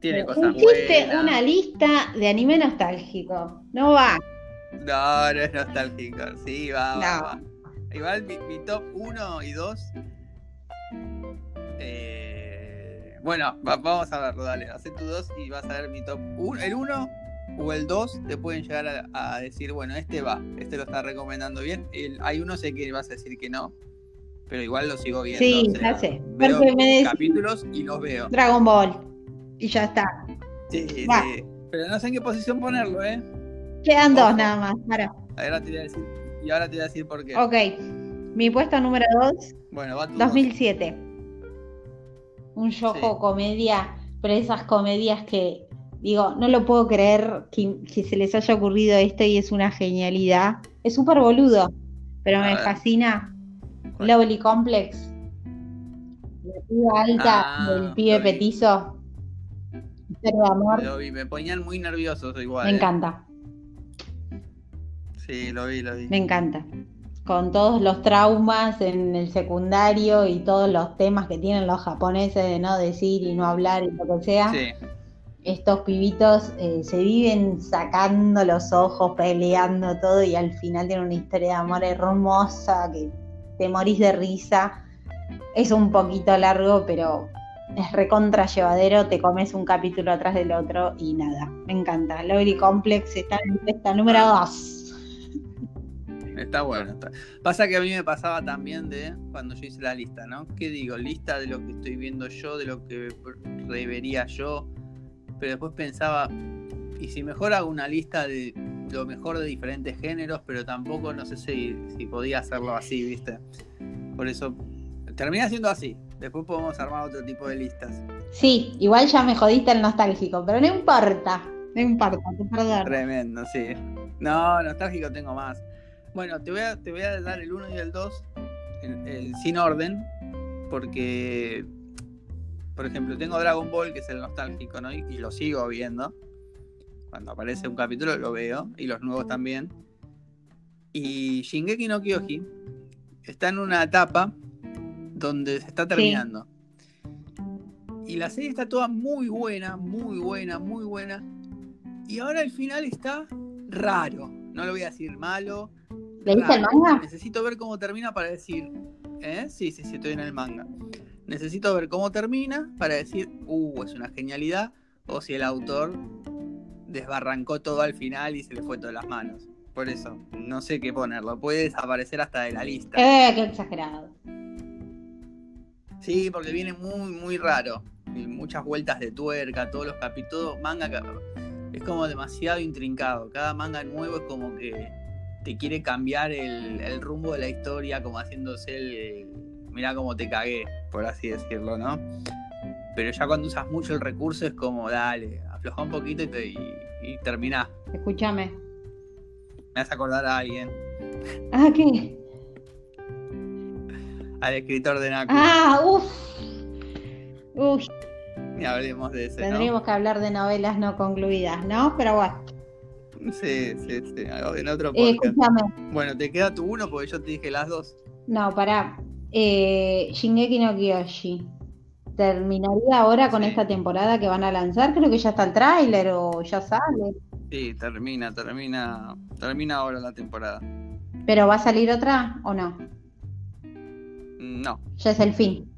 Tiene cosas Hiciste buenas. una lista de anime nostálgico. No va. No, no es nostálgico. Sí, va, va, No. va. Igual mi, mi top 1 y 2. eh, bueno, va- vamos a verlo, dale. Hacé tu 2 y vas a ver mi top 1. El 1 o el 2 te pueden llegar a, a decir, bueno, este va, este lo está recomendando bien. El- hay uno sé que vas a decir que no, pero igual lo sigo viendo. Sí, o sea, ya sé. Veo me capítulos y los veo. Dragon Ball. Y ya está. Sí, sí. Va. Pero no sé en qué posición ponerlo, ¿eh? Quedan dos nada más. Para. Ahora te voy a decir, y ahora te voy a decir por qué. Ok. Mi puesto número 2, Bueno, va tu 2007. Un yojo Sí. comedia, pero esas comedias que, digo, no lo puedo creer que, que se les haya ocurrido esto y es una genialidad. Es súper boludo, pero A me ver. fascina. ¿Cuál? Lovely Complex. La piba alta Ah, del pibe petizo. De amor. Lo vi, me ponían muy nerviosos igual. Me eh. encanta, Sí, lo vi, lo vi. me encanta. Con todos los traumas en el secundario y todos los temas que tienen los japoneses de no decir y no hablar y lo que sea, Sí, estos pibitos eh, se viven sacando los ojos, peleando todo y al final tienen una historia de amor hermosa que te morís de risa. Es un poquito largo, pero es recontra llevadero, te comes un capítulo atrás del otro y nada, me encanta. Lovely Complex está en esta número Ah. 2. Está bueno. está- Pasa que a mí me pasaba también de cuando yo hice la lista, ¿no? ¿Qué digo? Lista de lo que estoy viendo yo, de lo que revería yo. Pero después pensaba, y si mejor hago una lista de lo mejor de diferentes géneros, pero tampoco no sé si, si podía hacerlo así, ¿viste? Por eso terminé haciendo así. Después podemos armar otro tipo de listas. Sí, igual ya me jodiste el nostálgico, pero no importa, no importa, te perdono. Tremendo, sí. No, nostálgico tengo más. Bueno, te voy a, te voy a dar el 1 y el 2 en- en- sin orden, porque, por ejemplo, tengo Dragon Ball, que es el nostálgico, ¿no? Y, y lo sigo viendo. Cuando aparece un capítulo lo veo, y los nuevos también. Y Shingeki no Kyoji está en una etapa donde se está terminando. Y la serie está toda muy buena, muy buena, muy buena. Y ahora el final está raro. No lo voy a decir malo. ¿Leíste el manga? Necesito ver cómo termina para decir. ¿Eh? Sí, sí, sí, estoy en el manga. Necesito ver cómo termina para decir, uh, es una genialidad. O si el autor desbarrancó todo al final y se le fue todas las manos. Por eso, no sé qué ponerlo. Puede desaparecer hasta de la lista. Eh, qué exagerado. Sí, porque viene muy, muy raro. Y muchas vueltas de tuerca, todos los capítulos. Manga que- es como demasiado intrincado. Cada manga nuevo es como que te quiere cambiar el, el rumbo de la historia, como haciéndose el. Mirá cómo te cagué, por así decirlo, ¿no? Pero ya cuando usas mucho el recurso es como, dale, afloja un poquito y, te, y, y terminás. Escúchame. Me vas a acordar a alguien, *laughs* Ah, ¿qué? al escritor de Naku. Ah, uff. Uy, Ni hablemos de ese, ¿no? tendríamos que hablar de novelas no concluidas, ¿no? Pero bueno. Sí, sí, sí, en otro Eh, podcast. Bueno, te queda tu uno porque yo te dije las dos. No, pará. Eh, Shingeki no Kyoshi. ¿Terminaría ahora con Sí. esta temporada que van a lanzar? Creo que ya está el tráiler o ya sale. Sí, termina, termina, termina ahora la temporada. ¿Pero va a salir otra o no? No, Ya es el fin.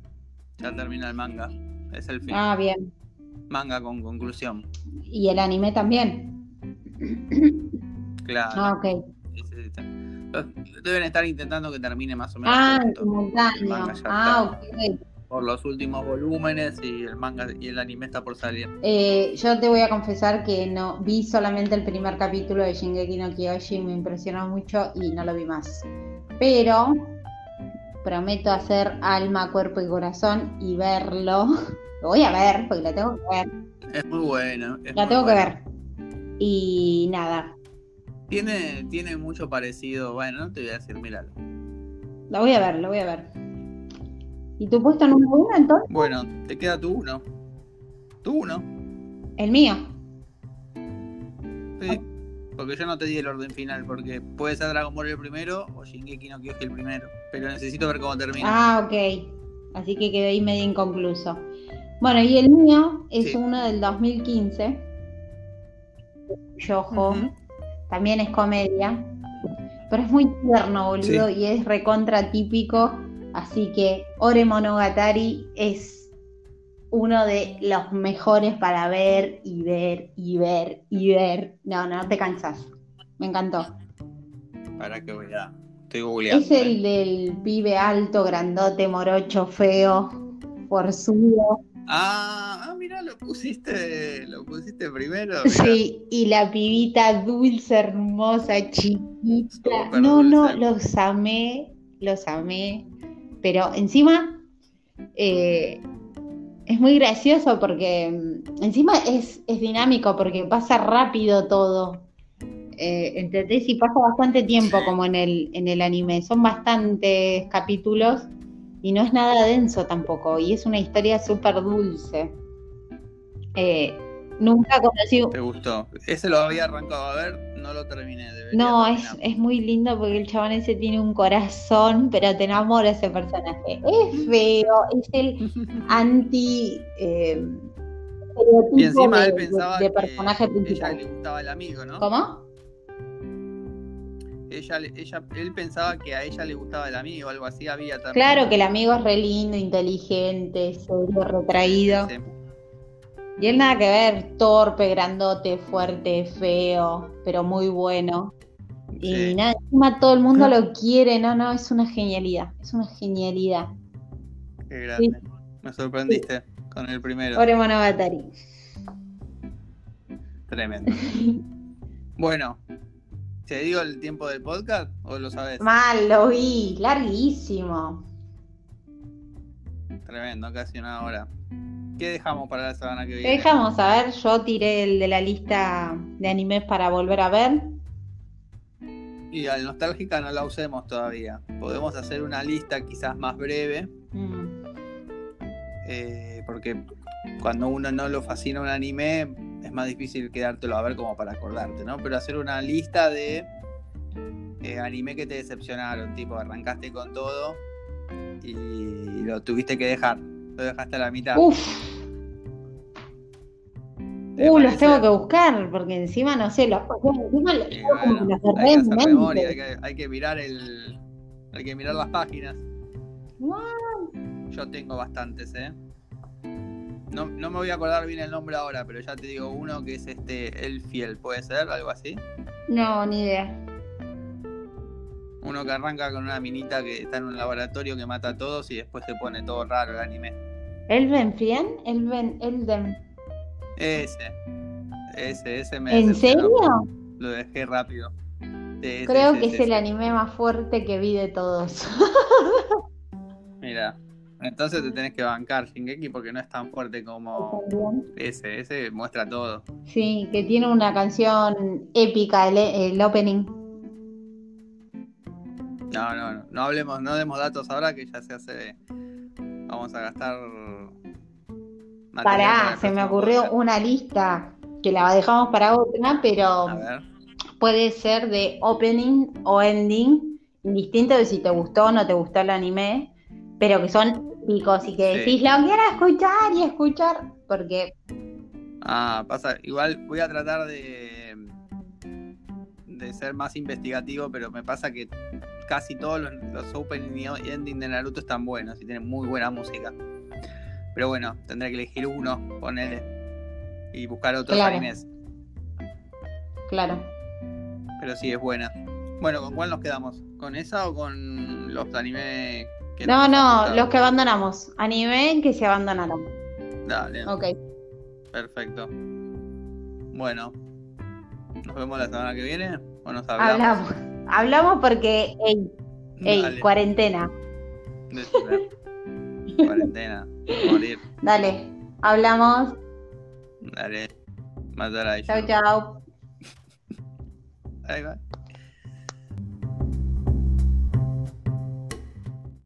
ya termina el manga. Es el fin. Ah, bien. Manga con conclusión. ¿Y el anime también? Claro. Ah, ok. Sí, sí, sí. Los- Deben estar intentando que termine más o menos Ah, simultáneo. Ah, ok. por los últimos volúmenes y el manga y el anime está por salir. Eh, yo te voy a confesar que no vi solamente el primer capítulo de Shingeki no Kyoshi, me impresionó mucho y no lo vi más. Pero prometo hacer alma, cuerpo y corazón y verlo. *laughs* Lo voy a ver, porque lo tengo que ver. Es muy bueno. es La muy tengo que ver. Y nada, Tiene, tiene mucho parecido. Bueno, no te voy a decir, míralo. la voy a ver, la voy a ver. ¿Y tu puesto número uno entonces? Bueno, te queda tu uno. Tu uno. El mío. Sí. Porque yo no te di el orden final, porque puede ser Dragon Ball el primero o Shingeki no Kyoji el primero. Pero necesito ver cómo termina. Ah, ok. Así que quedé ahí medio inconcluso. Bueno, y el mío es Sí. uno del 2015. Yojo. También es comedia. Pero es muy tierno, boludo, y es recontra típico. Así que Ore Monogatari es uno de los mejores para ver y ver y ver y ver. No, no, no te cansas. Me encantó. Para que voy a. Estoy googleando. Es el eh. del pibe alto, grandote, morocho, feo, forzudo. Ah, ah, mira, lo pusiste, lo pusiste primero. *laughs* mirá. Sí, y la pibita dulce, hermosa, chiquita. No, no, los amé, los amé. Pero encima eh, es muy gracioso porque mm, encima es, es dinámico porque pasa rápido todo. Eh, ¿Entendés? Y pasa bastante tiempo como en el, en el anime. Son bastantes capítulos y no es nada denso tampoco. Y es una historia súper dulce. Eh, nunca conocí, ¿Te gustó? Ese lo había arrancado a ver, no lo terminé. No, es, es muy lindo porque el chabón ese tiene un corazón, pero te enamora ese personaje. Es feo, es el *laughs* anti eh, Y encima de, él pensaba de- de que personaje ella principal. le gustaba el amigo, ¿no? ¿Cómo? Ella, él pensaba que a ella le gustaba el amigo, algo así había también. Claro que el amigo es re lindo, inteligente, serio, retraído. Sí. Y él nada que ver, torpe, grandote, fuerte, feo, pero muy bueno. Y Sí. nada, encima todo el mundo lo quiere, no, no, es una genialidad, es una genialidad. Qué grande. Me sorprendiste con el primero. Ore Monogatari. Tremendo. *laughs* Bueno, ¿te digo el tiempo del podcast o lo sabes? Mal, lo vi, larguísimo. Tremendo, casi una hora. ¿Qué dejamos para la semana que ¿Qué viene? dejamos? A ver, yo tiré el de la lista de animes para volver a ver. Y al nostálgica no la usemos todavía. Podemos hacer una lista quizás más breve, Mm, eh, porque cuando uno no lo fascina un anime es más difícil quedártelo a ver como para acordarte, ¿no? Pero hacer una lista de eh, anime que te decepcionaron, tipo arrancaste con todo y lo tuviste que dejar, lo dejaste a la mitad. Uf, ¿Te uh, los tengo que buscar, porque encima no sé, los, encima los, bueno, hay que hacer memoria, hay que, hay que mirar el, hay que mirar las páginas. Yo tengo bastantes, ¿eh? No, no me voy a acordar bien el nombre ahora, pero ya te digo uno que es este El Fiel, ¿puede ser? Algo así. No, ni idea. Uno que arranca con una minita que está en un laboratorio que mata a todos y después se pone todo raro el anime. ¿Elven Fien? Elven, Elden. Ese. Ese, ese me ¿En serio? Lo dejé rápido. Sí, Creo que es el anime más fuerte que vi de todos. *laughs* Mira. Entonces te tenés que bancar Shingeki porque no es tan fuerte como ese. Ese muestra todo. Sí, que tiene una canción épica, el, el opening. No, no, no, no hablemos, no demos datos ahora que ya se hace. Vamos a gastar. Pará, se me ocurrió una lista que la dejamos para otra, pero puede ser de opening o ending, indistinto de si te gustó o no te gustó el anime, pero que son picos y que Sí. decís, lo quiero escuchar y escuchar, porque ah, pasa. Igual voy a tratar de. de ser más investigativo, pero me pasa que casi todos los, los opening y ending de Naruto están buenos y tienen muy buena música. Pero bueno, tendré que elegir uno, poner y buscar otros Claro. animes. claro. Pero sí, es buena. Bueno, ¿con cuál nos quedamos? ¿Con esa o con los animes que No, no, los que abandonamos. Anime que se abandonaron. Dale, Ok. perfecto. Bueno, ¿nos vemos la semana que viene? ¿O nos hablamos? Hablamos. Hablamos porque, ey, ey, cuarentena. Cuarentena, morir. Dale, hablamos. Dale, matar a Chau, ellos. chau. Ahí va.